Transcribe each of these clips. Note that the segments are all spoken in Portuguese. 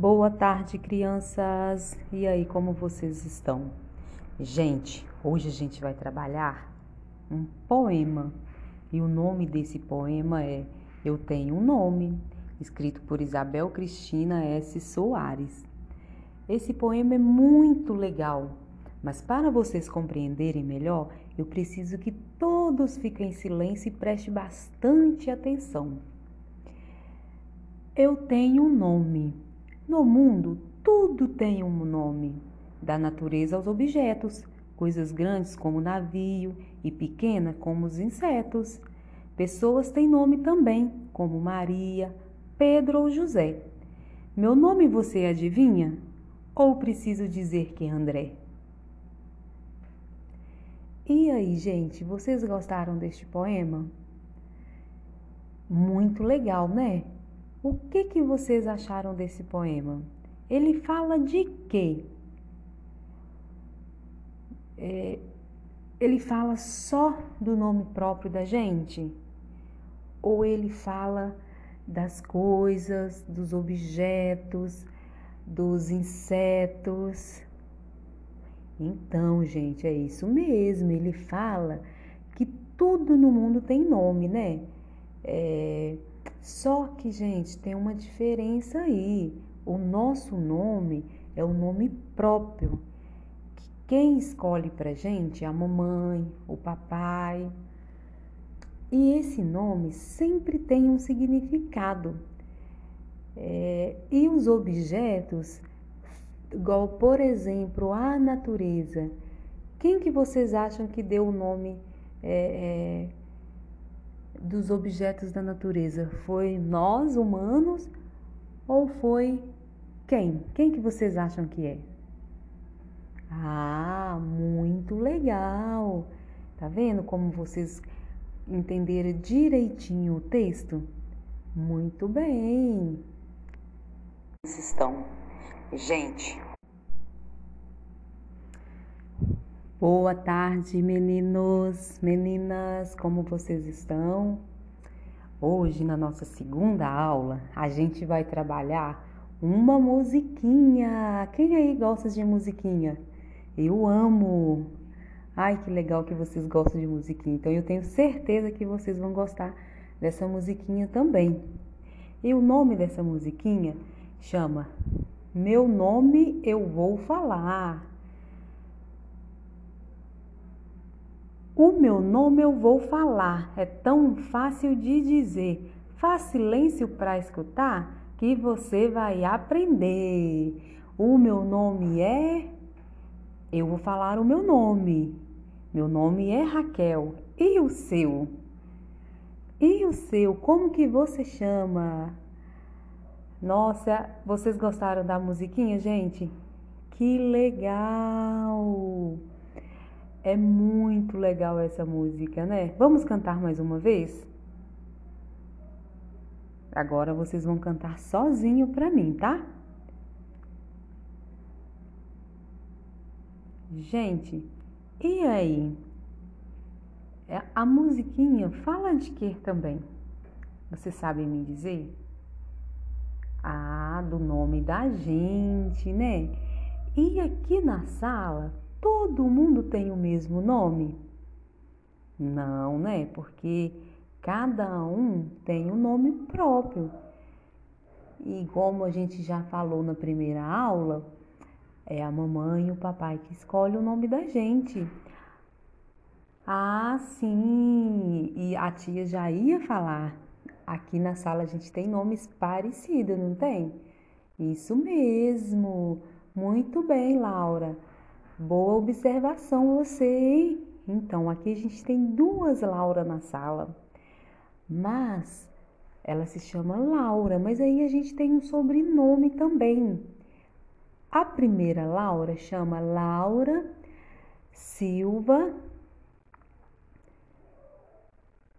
Boa tarde, crianças! E aí, como vocês estão? Gente, hoje a gente vai trabalhar um poema. E o nome desse poema é Eu Tenho um Nome, escrito por Isabel Cristina S. Soares. Esse poema é muito legal, mas para vocês compreenderem melhor, eu preciso que todos fiquem em silêncio e prestem bastante atenção. Eu tenho um nome. No mundo, tudo tem um nome, da natureza aos objetos, coisas grandes como o navio e pequena como os insetos. Pessoas têm nome também, como Maria, Pedro ou José. Meu nome você adivinha? Ou preciso dizer que é André? E aí, gente, vocês gostaram deste poema? Muito legal, né? O que, que vocês acharam desse poema? Ele fala de quê? É, ele fala só do nome próprio da gente? Ou ele fala das coisas, dos objetos, dos insetos? Então, gente, é isso mesmo. Ele fala que tudo no mundo tem nome, né? É, só que, gente, tem uma diferença aí. O nosso nome é o nome próprio. Quem escolhe pra gente é a mamãe, o papai. E esse nome sempre tem um significado. É, e os objetos, igual por exemplo a natureza, quem que vocês acham que deu o nome é, é, dos objetos da natureza? Foi nós, humanos, ou foi quem? Quem que vocês acham que é? Ah, muito legal! Tá vendo como vocês entenderam direitinho o texto? Muito bem! Estão. Gente, Boa tarde, meninos, meninas, como vocês estão? Hoje, na nossa segunda aula, a gente vai trabalhar uma musiquinha. Quem aí gosta de musiquinha? Eu amo! Ai, que legal que vocês gostam de musiquinha. Então, eu tenho certeza que vocês vão gostar dessa musiquinha também. E o nome dessa musiquinha chama Meu Nome Eu Vou Falar. O meu nome eu vou falar, é tão fácil de dizer. Faz silêncio para escutar que você vai aprender. O meu nome é. Eu vou falar o meu nome. Meu nome é Raquel. E o seu? E o seu? Como que você chama? Nossa, vocês gostaram da musiquinha, gente? Que legal! É muito legal essa música, né? Vamos cantar mais uma vez? Agora vocês vão cantar sozinho para mim, tá? Gente, e aí? É, a musiquinha fala de que também? Vocês sabem me dizer? Ah, do nome da gente, né? E aqui na sala todo mundo tem o mesmo nome? Não, né? Porque cada um tem um nome próprio. E como a gente já falou na primeira aula, é a mamãe e o papai que escolhe o nome da gente. Ah, sim! E a tia já ia falar. Aqui na sala a gente tem nomes parecidos, não tem? Isso mesmo! Muito bem, Laura. Boa observação você, hein? Então, aqui a gente tem duas Laura na sala. Mas ela se chama Laura, mas aí a gente tem um sobrenome também. A primeira Laura chama Laura Silva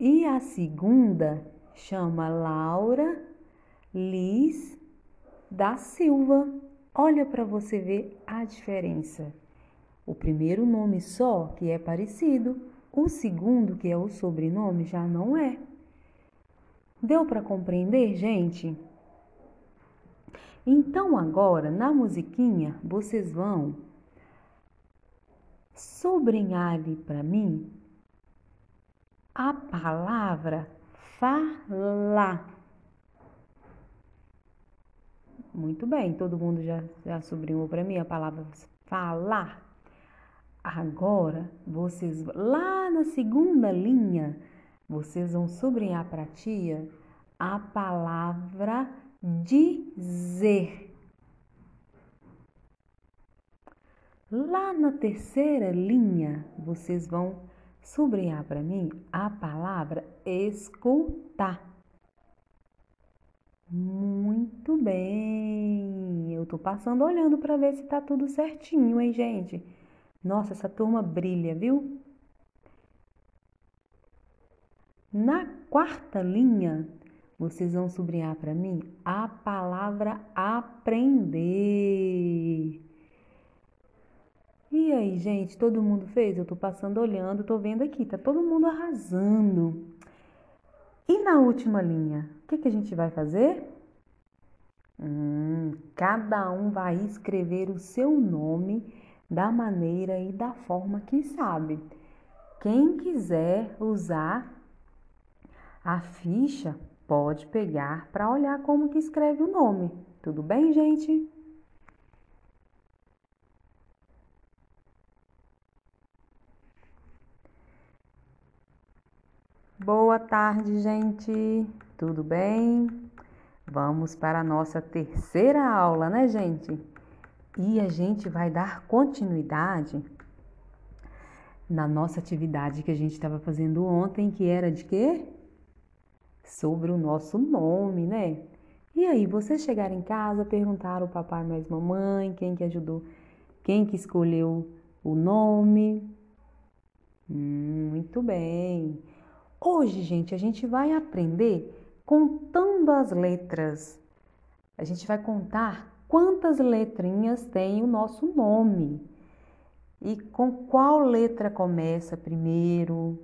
e a segunda chama Laura Liz da Silva. Olha para você ver a diferença. O primeiro nome só que é parecido, o segundo, que é o sobrenome, já não é. Deu para compreender, gente? Então agora, na musiquinha, vocês vão sublinhar ali para mim a palavra falar. Muito bem, todo mundo já, já para mim a palavra falar. Agora, vocês lá na segunda linha, vocês vão sublinhar para a tia a palavra dizer. Lá na terceira linha, vocês vão sublinhar para mim a palavra escutar. Muito bem. Eu tô passando olhando para ver se tá tudo certinho, hein, gente? Nossa, essa turma brilha, viu? Na quarta linha, vocês vão sublinhar para mim a palavra aprender. E aí, gente, todo mundo fez? Eu tô passando olhando, tô vendo aqui, tá todo mundo arrasando. E na última linha, o que, que a gente vai fazer? Hum, cada um vai escrever o seu nome da maneira e da forma que sabe. Quem quiser usar a ficha, pode pegar para olhar como que escreve o nome. Tudo bem, gente? Boa tarde, gente. Tudo bem? Vamos para a nossa terceira aula, né, gente? E a gente vai dar continuidade na nossa atividade que a gente estava fazendo ontem, que era de quê? Sobre o nosso nome, né? E aí, vocês chegaram em casa, perguntaram o papai mais mamãe, quem que ajudou, quem que escolheu o nome? Hum, muito bem. Hoje, gente, a gente vai aprender contando as letras. A gente vai contar quantas letrinhas tem o nosso nome e com qual letra começa primeiro,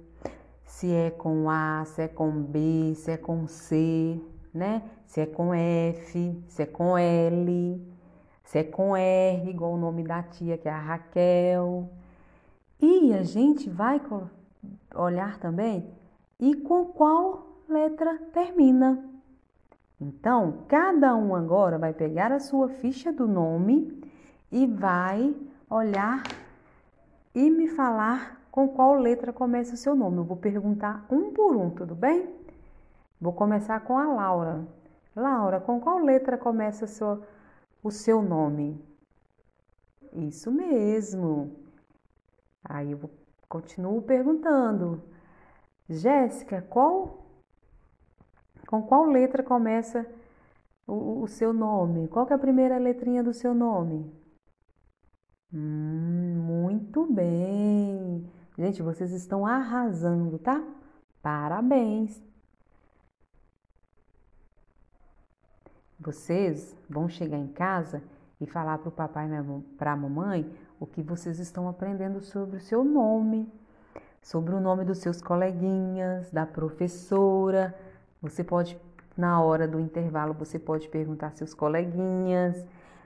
se é com A, se é com B, se é com C, né? Se é com F, se é com L, se é com R, igual o nome da tia que é a Raquel. E a gente vai olhar também e com qual letra termina. Então, cada um agora vai pegar a sua ficha do nome e vai olhar e me falar com qual letra começa o seu nome. Eu vou perguntar um por um, tudo bem? Vou começar com a Laura. Laura, com qual letra começa o seu, nome? Isso mesmo. Aí eu continuo perguntando. Jéssica, qual com qual letra começa o, o, seu nome? Qual é a primeira letrinha do seu nome? Hum, muito bem. Gente, vocês estão arrasando, tá? Parabéns. Vocês vão chegar em casa e falar para o papai e para a mamãe o que vocês estão aprendendo sobre o seu nome sobre o nome dos seus coleguinhas, da professora. Você pode, na hora do intervalo, você pode perguntar seus coleguinhas,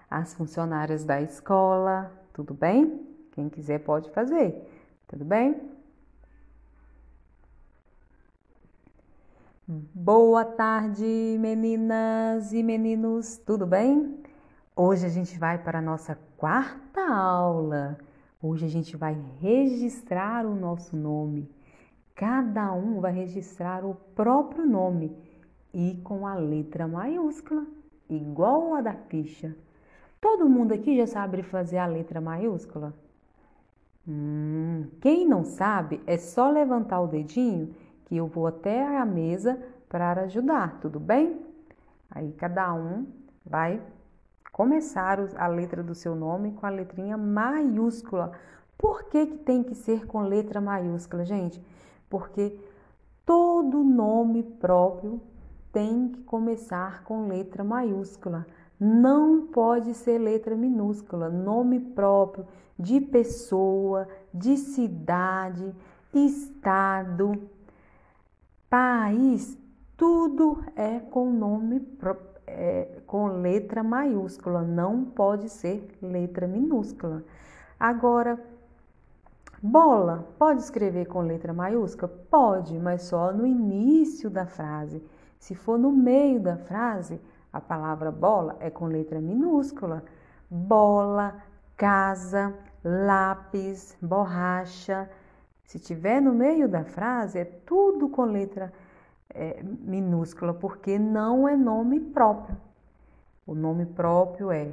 as funcionárias da escola, tudo bem? Quem quiser pode fazer, tudo bem? Boa tarde, meninas e meninos, tudo bem? Hoje a gente vai para a nossa quarta aula Hoje a gente vai registrar o nosso nome. Cada um vai registrar o próprio nome e com a letra maiúscula, igual a da ficha. Todo mundo aqui já sabe fazer a letra maiúscula? Hum, quem não sabe, é só levantar o dedinho que eu vou até a mesa para ajudar, tudo bem? Aí cada um vai começar a letra do seu nome com a letrinha maiúscula. Por que, que tem que ser com letra maiúscula, gente? Porque todo nome próprio tem que começar com letra maiúscula. Não pode ser letra minúscula. Nome próprio de pessoa, de cidade, estado, país tudo é com nome é, com letra maiúscula, não pode ser letra minúscula. Agora, bola, pode escrever com letra maiúscula? Pode, mas só no início da frase. Se for no meio da frase, a palavra bola é com letra minúscula. Bola, casa, lápis, borracha. Se tiver no meio da frase, é tudo com letra é, minúscula, porque não é nome próprio. O nome próprio é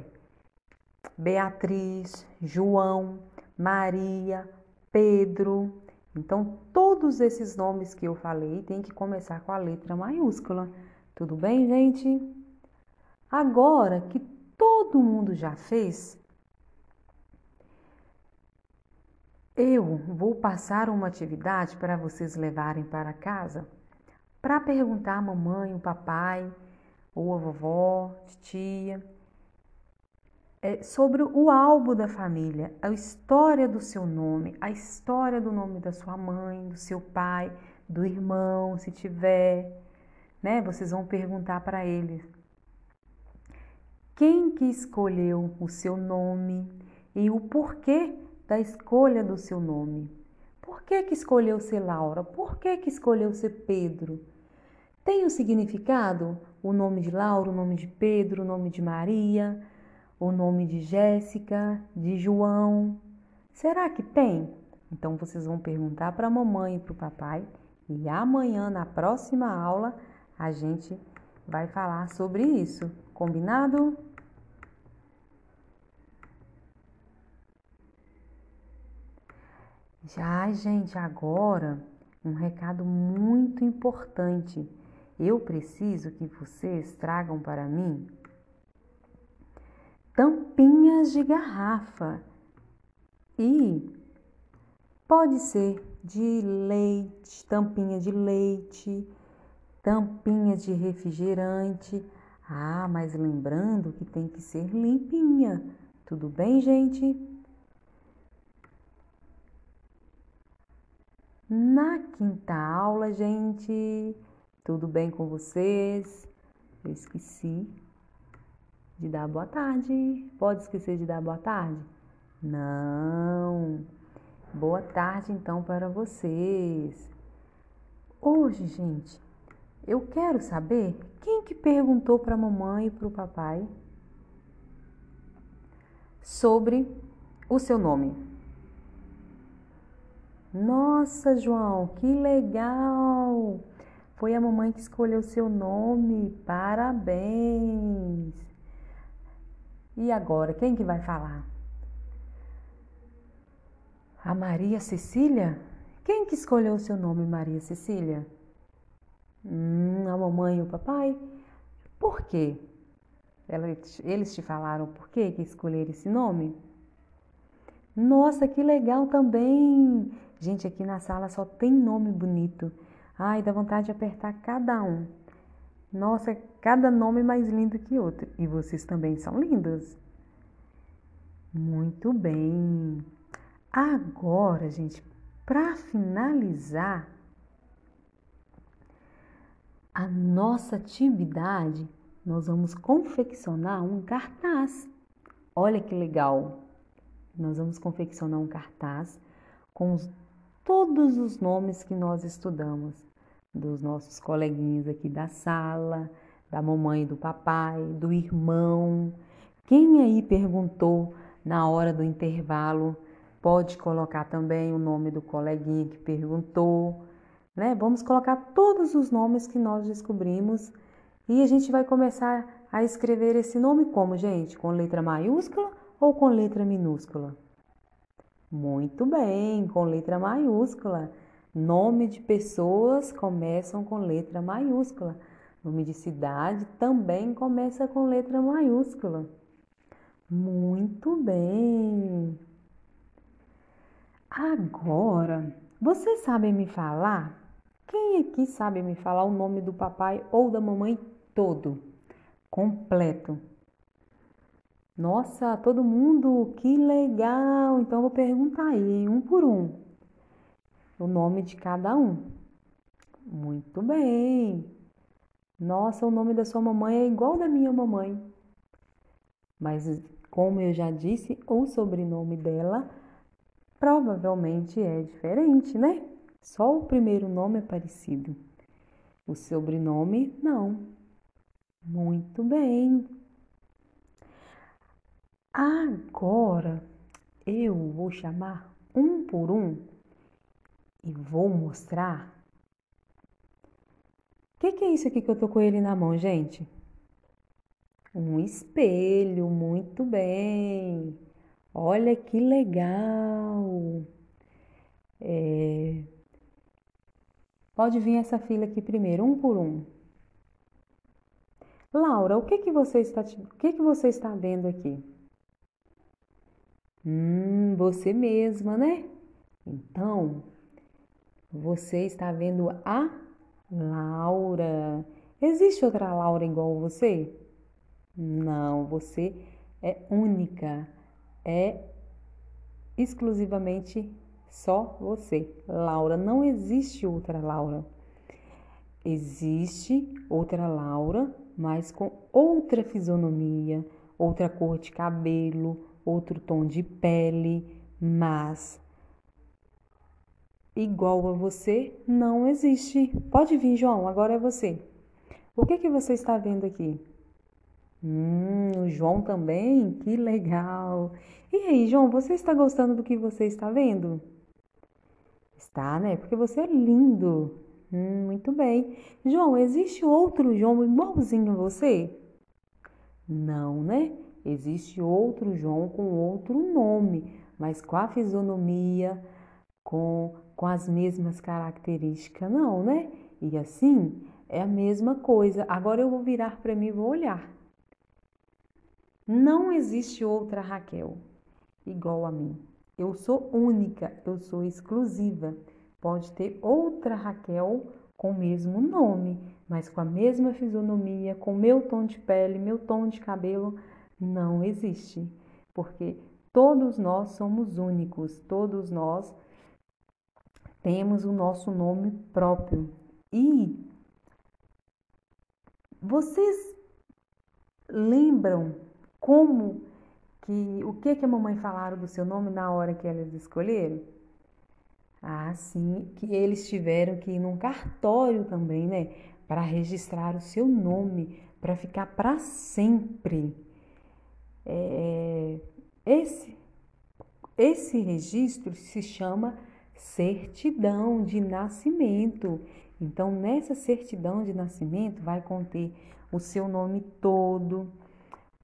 Beatriz, João, Maria, Pedro. Então, todos esses nomes que eu falei têm que começar com a letra maiúscula. Tudo bem, gente? Agora que todo mundo já fez, eu vou passar uma atividade para vocês levarem para casa para perguntar à mamãe, o papai, ou a vovó, tia, é, sobre o álbum da família, a história do seu nome, a história do nome da sua mãe, do seu pai, do irmão, se tiver, né? Vocês vão perguntar para eles quem que escolheu o seu nome e o porquê da escolha do seu nome. Por que, que escolheu ser Laura? Por que, que escolheu ser Pedro? Tem um significado? O nome de Laura, o nome de Pedro, o nome de Maria, o nome de Jéssica, de João? Será que tem? Então vocês vão perguntar para a mamãe e para o papai e amanhã, na próxima aula, a gente vai falar sobre isso. Combinado? Já, gente, agora um recado muito importante eu preciso que vocês tragam para mim tampinhas de garrafa e pode ser de leite, tampinha de leite, tampinha de refrigerante. Ah, mas lembrando que tem que ser limpinha. Tudo bem, gente? Na quinta aula, gente, tudo bem com vocês? Eu esqueci de dar boa tarde. Pode esquecer de dar boa tarde? Não. Boa tarde então para vocês. Hoje, gente, eu quero saber quem que perguntou para a mamãe e para o papai sobre o seu nome. Nossa, João, que legal! Foi a mamãe que escolheu seu nome. Parabéns! E agora, quem que vai falar? A Maria Cecília? Quem que escolheu o seu nome, Maria Cecília? Hum, a mamãe e o papai? Por quê? Eles te falaram por quê que escolheram esse nome? Nossa, que legal também! Gente, aqui na sala só tem nome bonito. Ai, dá vontade de apertar cada um. Nossa, cada nome mais lindo que outro. E vocês também são lindos. Muito bem. Agora, gente, para finalizar a nossa atividade, nós vamos confeccionar um cartaz. Olha que legal! Nós vamos confeccionar um cartaz com os todos os nomes que nós estudamos, dos nossos coleguinhas aqui da sala, da mamãe do papai, do irmão. Quem aí perguntou na hora do intervalo, pode colocar também o nome do coleguinha que perguntou, né? Vamos colocar todos os nomes que nós descobrimos e a gente vai começar a escrever esse nome como, gente? Com letra maiúscula ou com letra minúscula? Muito bem, com letra maiúscula. Nome de pessoas começam com letra maiúscula. Nome de cidade também começa com letra maiúscula. Muito bem. Agora, vocês sabem me falar? Quem aqui sabe me falar o nome do papai ou da mamãe todo, completo? Nossa, todo mundo, que legal! Então vou perguntar aí, um por um, o nome de cada um. Muito bem. Nossa, o nome da sua mamãe é igual da minha mamãe. Mas, como eu já disse, o sobrenome dela provavelmente é diferente, né? Só o primeiro nome é parecido. O sobrenome, não. Muito bem. Agora eu vou chamar um por um e vou mostrar. O que, que, é isso aqui que eu tô com ele na mão, gente? Um espelho, muito bem. Olha que legal. É... Pode vir essa fila aqui primeiro, um por um. Laura, o que que você está, o que que você está vendo aqui? Hum, você mesma, né? Então, você está vendo a Laura. Existe outra Laura igual você? Não, você é única. É exclusivamente só você. Laura, não existe outra Laura. Existe outra Laura, mas com outra fisionomia, outra cor de cabelo, outro tom de pele, mas igual a você não existe. Pode vir, João, agora é você. O que que você está vendo aqui? Hum, o João também? Que legal! E aí, João, você está gostando do que você está vendo? Está, né? Porque você é lindo. Hum, muito bem. João, existe outro João igualzinho a você? Não, né? Existe outro João com outro nome, mas com a fisionomia, com com as mesmas características, não, né? E assim é a mesma coisa. Agora eu vou virar para mim e vou olhar. Não existe outra Raquel igual a mim. Eu sou única, eu sou exclusiva. Pode ter outra Raquel com o mesmo nome, mas com a mesma fisionomia, com meu tom de pele, meu tom de cabelo, não existe. Porque todos nós somos únicos, todos nós temos o nosso nome próprio. E vocês lembram como que o que que a mamãe falaram do seu nome na hora que elas escolheram? Ah, sim, que eles tiveram que ir num cartório também, né, para registrar o seu nome, para ficar para sempre. É, esse esse registro se chama certidão de nascimento. Então, nessa certidão de nascimento vai conter o seu nome todo,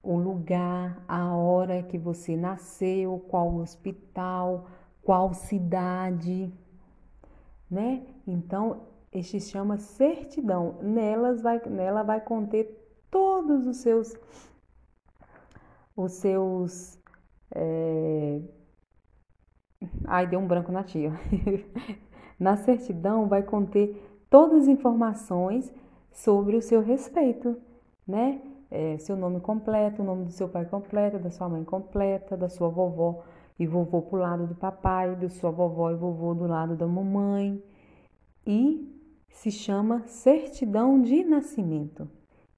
o lugar, a hora que você nasceu, qual hospital, qual cidade, né? Então, este chama certidão. Nelas vai, nela vai conter todos os seus os seus é, Ai, deu um branco na tia. na certidão vai conter todas as informações sobre o seu respeito, né? É, seu nome completo, o nome do seu pai completo, da sua mãe completa, da sua vovó e vovô pro lado do papai, da sua vovó e vovô do lado da mamãe. E se chama certidão de nascimento.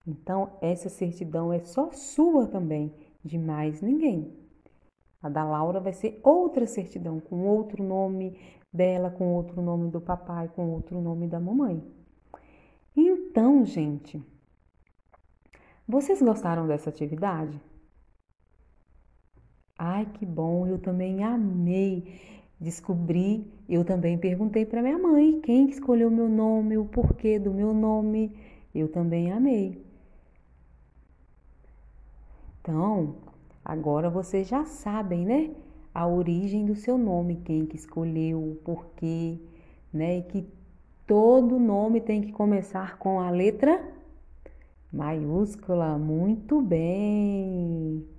Então, essa certidão é só sua também, de mais ninguém. A da Laura vai ser outra certidão, com outro nome dela, com outro nome do papai, com outro nome da mamãe. Então, gente, vocês gostaram dessa atividade? Ai, que bom, eu também amei descobrir. Eu também perguntei para minha mãe quem escolheu meu nome, o porquê do meu nome. Eu também amei. Então, Agora vocês já sabem, né? A origem do seu nome, quem que escolheu, o porquê, né? E que todo nome tem que começar com a letra maiúscula. Muito bem!